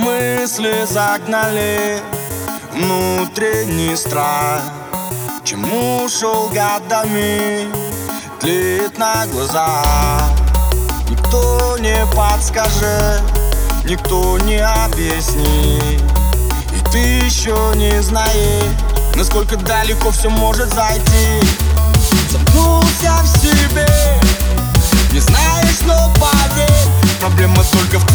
Мысли загнали внутренний страх. Чему шел годами, тлеет на глазах. Никто не подскажет, никто не объяснит. И ты еще не знаешь, насколько далеко все может зайти. Замкнулся в себе, не знаешь, но поверь Проблема только в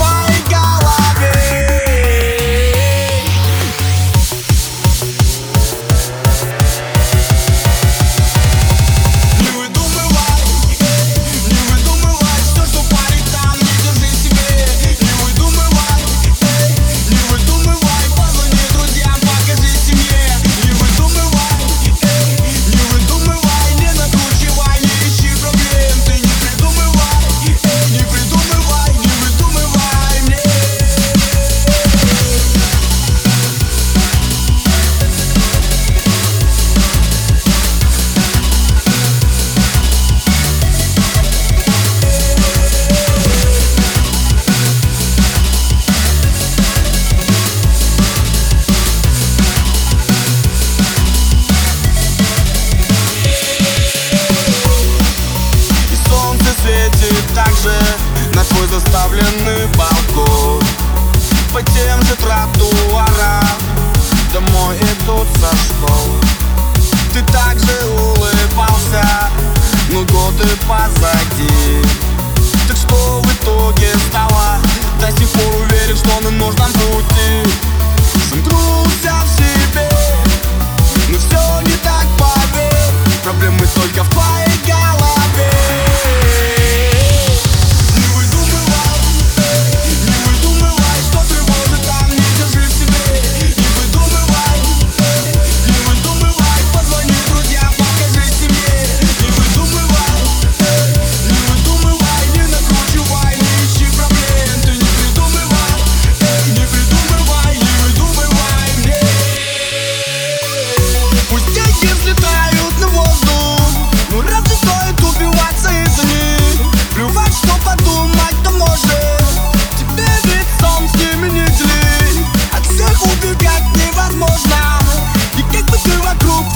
Тротуарам домой идут со школ Ты также улыбался, но годы позади group